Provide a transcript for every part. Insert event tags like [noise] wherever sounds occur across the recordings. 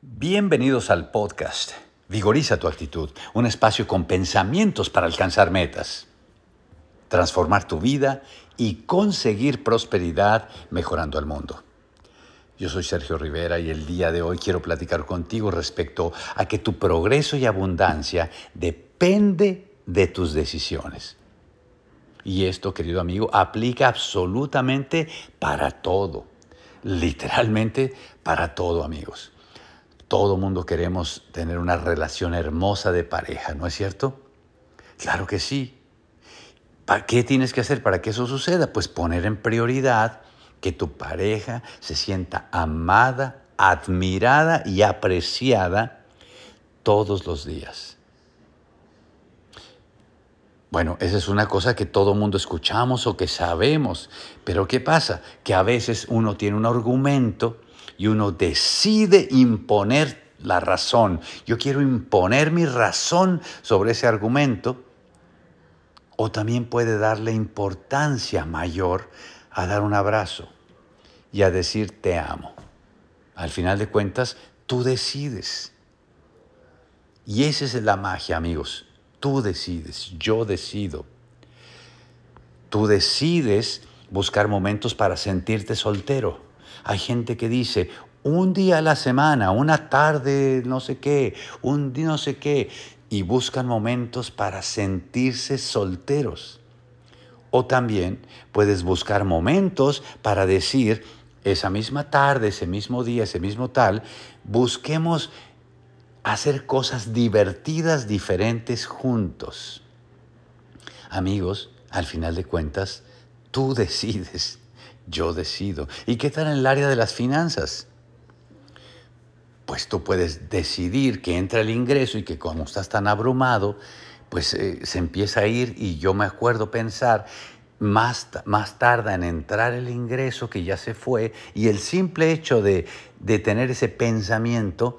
Bienvenidos al podcast Vigoriza tu actitud, un espacio con pensamientos para alcanzar metas, transformar tu vida y conseguir prosperidad mejorando el mundo. Yo soy Sergio Rivera y el día de hoy quiero platicar contigo respecto a que tu progreso y abundancia depende de tus decisiones. Y esto, querido amigo, aplica absolutamente para todo, literalmente para todo, amigos. Todo mundo queremos tener una relación hermosa de pareja, ¿no es cierto? Claro que sí. ¿Para qué tienes que hacer para que eso suceda? Pues poner en prioridad que tu pareja se sienta amada, admirada y apreciada todos los días. Bueno, esa es una cosa que todo mundo escuchamos o que sabemos, pero ¿qué pasa? Que a veces uno tiene un argumento y uno decide imponer la razón. Yo quiero imponer mi razón sobre ese argumento. O también puede darle importancia mayor a dar un abrazo y a decir te amo. Al final de cuentas, tú decides. Y esa es la magia, amigos. Tú decides, yo decido. Tú decides buscar momentos para sentirte soltero. Hay gente que dice, un día a la semana, una tarde, no sé qué, un día no sé qué, y buscan momentos para sentirse solteros. O también puedes buscar momentos para decir, esa misma tarde, ese mismo día, ese mismo tal, busquemos hacer cosas divertidas, diferentes juntos. Amigos, al final de cuentas, tú [laughs] decides yo decido. ¿Y qué tal en el área de las finanzas? Pues tú puedes decidir que entra el ingreso y que como estás tan abrumado, pues eh, se empieza a ir y yo me acuerdo pensar, más, más tarda en entrar el ingreso que ya se fue y el simple hecho de, de tener ese pensamiento,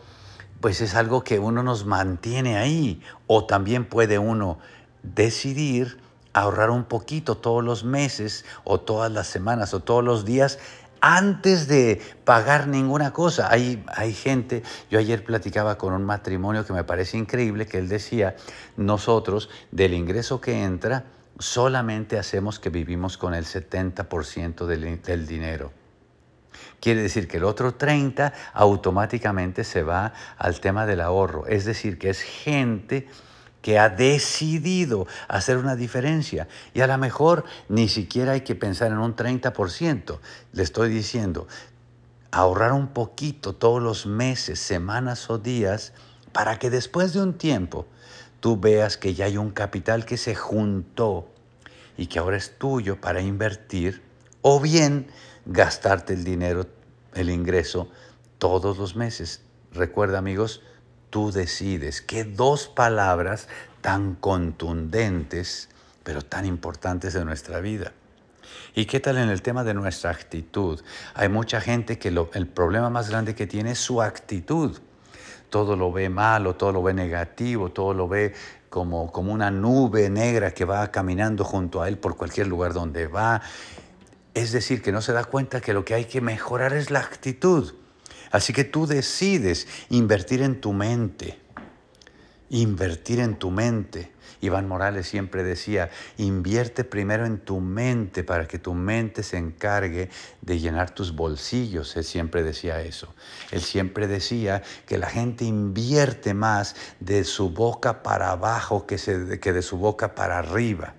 pues es algo que uno nos mantiene ahí. O también puede uno decidir ahorrar un poquito todos los meses o todas las semanas o todos los días antes de pagar ninguna cosa. Hay, hay gente, yo ayer platicaba con un matrimonio que me parece increíble, que él decía, nosotros del ingreso que entra, solamente hacemos que vivimos con el 70% del, del dinero. Quiere decir que el otro 30 automáticamente se va al tema del ahorro. Es decir, que es gente que ha decidido hacer una diferencia. Y a lo mejor ni siquiera hay que pensar en un 30%. Le estoy diciendo, ahorrar un poquito todos los meses, semanas o días, para que después de un tiempo tú veas que ya hay un capital que se juntó y que ahora es tuyo para invertir, o bien gastarte el dinero, el ingreso, todos los meses. Recuerda amigos, tú decides. Qué dos palabras tan contundentes, pero tan importantes de nuestra vida. ¿Y qué tal en el tema de nuestra actitud? Hay mucha gente que el problema más grande que tiene es su actitud. Todo lo ve malo, todo lo ve negativo, todo lo ve como, como una nube negra que va caminando junto a él por cualquier lugar donde va. Es decir, que no se da cuenta que lo que hay que mejorar es la actitud. Así que tú decides invertir en tu mente, invertir en tu mente. Iván Morales siempre decía, invierte primero en tu mente para que tu mente se encargue de llenar tus bolsillos. Él siempre decía eso. Él siempre decía que la gente invierte más de su boca para abajo que, que de su boca para arriba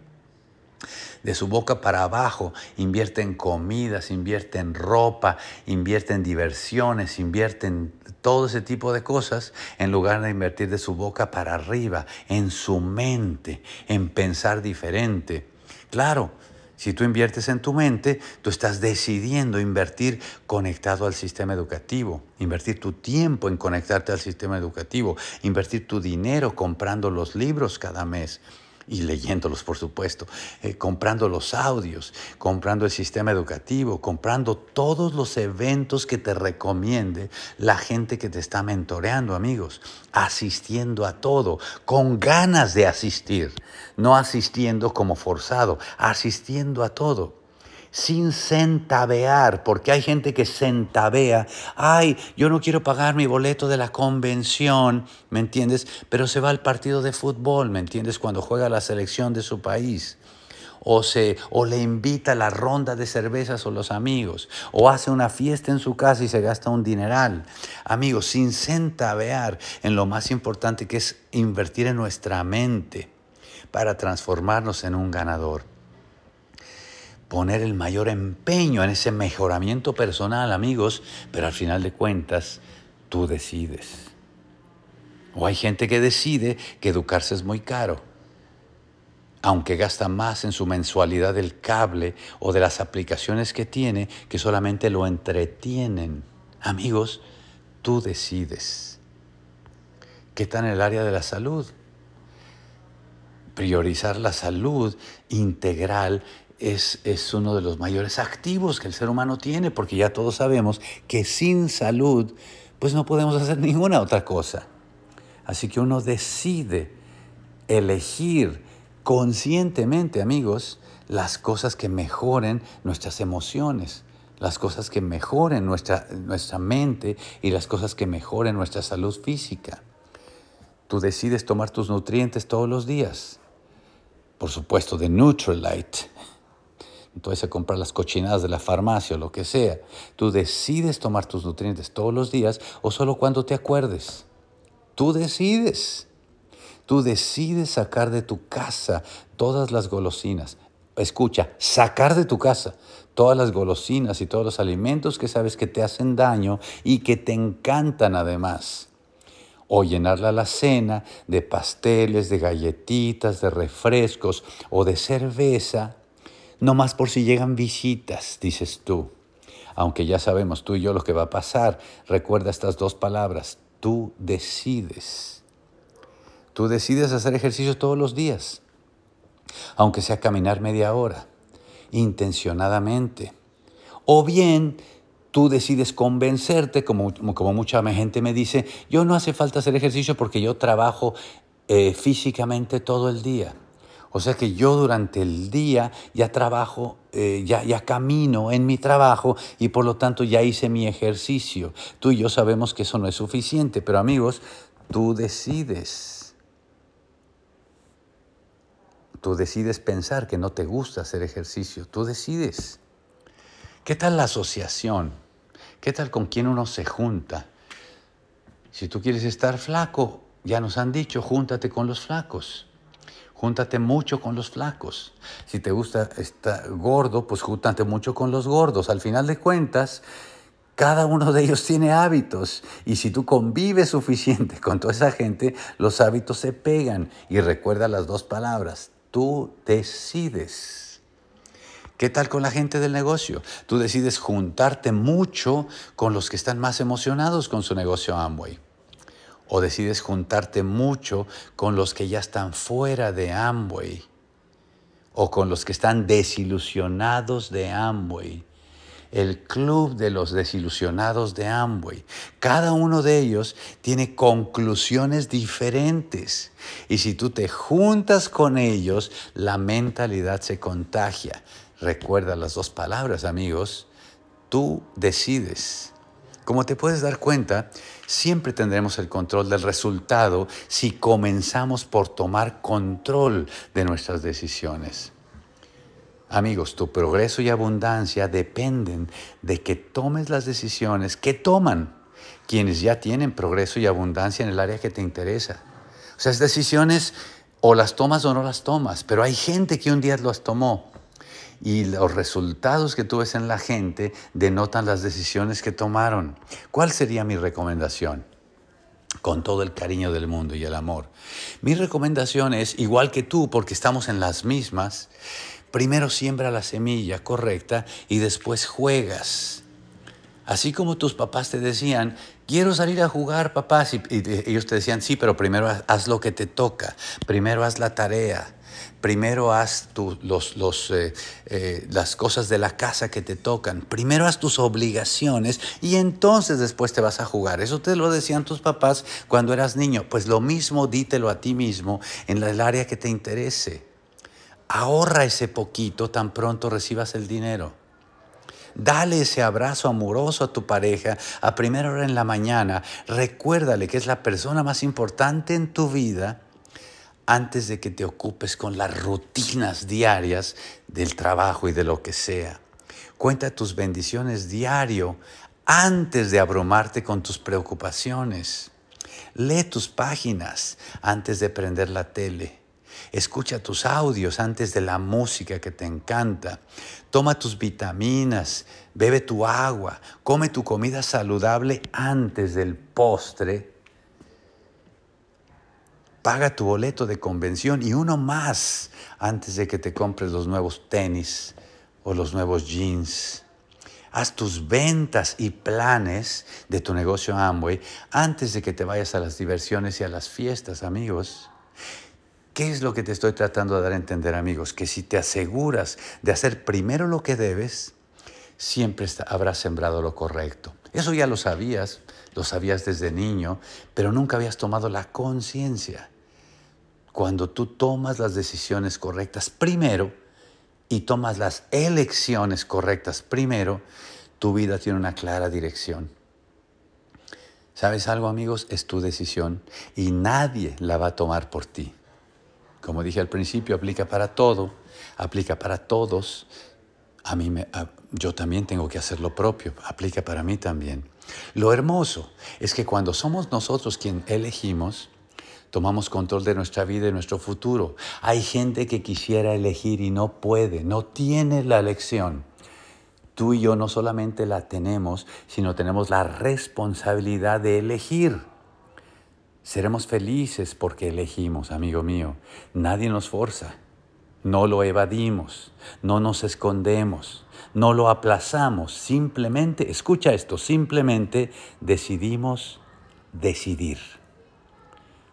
de su boca para abajo, invierte en comidas, invierte en ropa, invierte en diversiones, invierte en todo ese tipo de cosas, en lugar de invertir de su boca para arriba, en su mente, en pensar diferente. Claro, si tú inviertes en tu mente, tú estás decidiendo invertir conectado al sistema educativo, invertir tu tiempo en conectarte al sistema educativo, invertir tu dinero comprando los libros cada mes, y leyéndolos, por supuesto, eh, comprando los audios, comprando el sistema educativo, comprando todos los eventos que te recomiende la gente que te está mentoreando, amigos, asistiendo a todo, con ganas de asistir, no asistiendo como forzado, asistiendo a todo. Sin centavear, porque hay gente que centavea, ay, yo no quiero pagar mi boleto de la convención, ¿me entiendes? Pero se va al partido de fútbol, ¿me entiendes? Cuando juega la selección de su país. O, se, o le invita a la ronda de cervezas o los amigos, o hace una fiesta en su casa y se gasta un dineral. Amigos, sin centavear en lo más importante que es invertir en nuestra mente para transformarnos en un ganador poner el mayor empeño en ese mejoramiento personal, amigos, pero al final de cuentas, tú decides. O hay gente que decide que educarse es muy caro, aunque gasta más en su mensualidad del cable o de las aplicaciones que tiene, que solamente lo entretienen. Amigos, tú decides. ¿Qué está en el área de la salud? Priorizar la salud integral es, uno de los mayores activos que el ser humano tiene, porque ya todos sabemos que sin salud, pues no podemos hacer [laughs] ninguna otra cosa. Así que uno decide elegir conscientemente, amigos, las cosas que mejoren nuestras emociones, las cosas que mejoren nuestra, nuestra mente y las cosas que mejoren nuestra salud física. Tú decides tomar tus nutrientes todos los días. Por supuesto, de Nutrilite, entonces a comprar las cochinadas de la farmacia o lo que sea. Tú decides tomar tus nutrientes todos los días o solo cuando te acuerdes. Tú decides. Tú decides sacar de tu casa todas las golosinas. Escucha, sacar de tu casa todas las golosinas y todos los alimentos que sabes que te hacen daño y que te encantan además. O llenarla la cena de pasteles, de galletitas, de refrescos o de cerveza no más por si llegan visitas, dices tú. Aunque ya sabemos tú y yo lo que va a pasar, recuerda estas dos palabras. Tú decides. Tú decides hacer ejercicio todos los días, aunque sea caminar media hora, intencionadamente. O bien tú decides convencerte, como, como mucha gente me dice, yo no hace falta hacer ejercicio porque yo trabajo eh, físicamente todo el día. O sea que yo durante el día ya trabajo, eh, ya, ya camino en mi trabajo y por lo tanto ya hice mi ejercicio. Tú y yo sabemos que eso no es suficiente, pero amigos, tú decides. Tú decides pensar que no te gusta hacer ejercicio. Tú decides. ¿Qué tal la asociación? ¿Qué tal con quién uno se junta? Si tú quieres estar flaco, ya nos han dicho, júntate con los flacos. Júntate mucho con los flacos. Si te gusta estar gordo, pues júntate mucho con los gordos. Al final de cuentas, cada uno de ellos tiene hábitos y si tú convives [laughs] suficiente con toda esa gente, los hábitos se pegan. Y recuerda las dos palabras, tú decides. ¿Qué tal con la gente del negocio? Tú decides juntarte mucho con los que están más emocionados con su negocio Amway o decides juntarte mucho con los que ya están fuera de Amway o con los que están desilusionados de Amway. El club de los desilusionados de Amway. Cada uno de ellos tiene conclusiones diferentes. Y si tú te juntas con ellos, la mentalidad se contagia. Recuerda las dos palabras, amigos. Tú decides. Como te puedes dar cuenta, siempre tendremos el control del resultado si comenzamos por tomar control de nuestras decisiones. Amigos, tu progreso y abundancia dependen de que tomes las decisiones que toman quienes ya tienen progreso y abundancia en el área que te interesa. O sea, es decisiones o las tomas o no las tomas, pero hay gente que un día las tomó y los resultados que tú ves en la gente denotan las decisiones que tomaron. ¿Cuál sería mi recomendación? Con todo el cariño del mundo y el amor. Mi recomendación es, igual que tú, porque estamos en las mismas, primero siembra la semilla correcta y después juegas. Así como tus papás te decían, quiero salir a jugar, papás, y, ellos te decían, sí, pero primero haz lo que te toca, primero haz la tarea Primero haz los, eh, eh, las cosas de la casa que te tocan. Primero haz tus obligaciones y entonces después te vas a jugar. Eso te lo decían tus papás cuando eras niño. Pues lo mismo dítelo a ti mismo en el área que te interese. Ahorra ese poquito tan pronto recibas el dinero. Dale ese abrazo amoroso a tu pareja a primera hora en la mañana. Recuérdale que es la persona más importante en tu vida antes de que te ocupes con las rutinas diarias del trabajo y de lo que sea. Cuenta tus bendiciones diario antes de abrumarte con tus preocupaciones. Lee tus páginas antes de prender la tele. Escucha tus audios antes de la música que te encanta. Toma tus vitaminas, bebe tu agua, come tu comida saludable antes del postre Paga tu boleto de convención y uno más antes de que te compres los nuevos tenis o los nuevos jeans. Haz tus ventas y planes de tu negocio Amway antes de que te vayas a las diversiones y a las fiestas, amigos. ¿Qué es lo que te estoy tratando de dar a entender, amigos? Que si te aseguras de hacer primero lo que debes, siempre habrás sembrado lo correcto. Eso ya lo sabías, lo sabías desde niño, pero nunca habías tomado la conciencia. Cuando tú tomas las decisiones correctas primero y tomas las elecciones correctas primero, tu vida tiene una clara dirección. ¿Sabes algo amigos? Es tu decisión y nadie la va a tomar por ti. Como dije al principio, aplica para todo, aplica para todos. A mí me, yo también tengo que hacer lo propio, aplica para mí también. Lo hermoso es que cuando somos nosotros quien elegimos, tomamos control de nuestra vida y nuestro futuro. Hay gente que quisiera elegir y no puede, no tiene la elección. Tú y yo no solamente la tenemos, sino tenemos la responsabilidad de elegir. Seremos felices porque elegimos, amigo mío. Nadie nos forza. No lo evadimos, no nos escondemos, no lo aplazamos. Simplemente, escucha esto, simplemente decidimos decidir.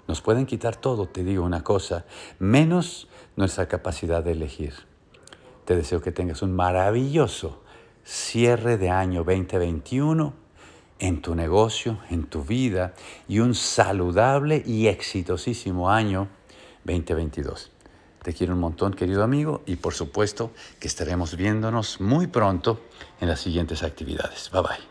Nos pueden quitar todo, te digo una cosa, menos nuestra capacidad de elegir. Te deseo que tengas un maravilloso cierre de año 2021 en tu negocio, en tu vida y un saludable y exitosísimo año 2022. Te quiero un montón, querido amigo, y por supuesto que estaremos viéndonos muy pronto en las siguientes actividades. Bye bye.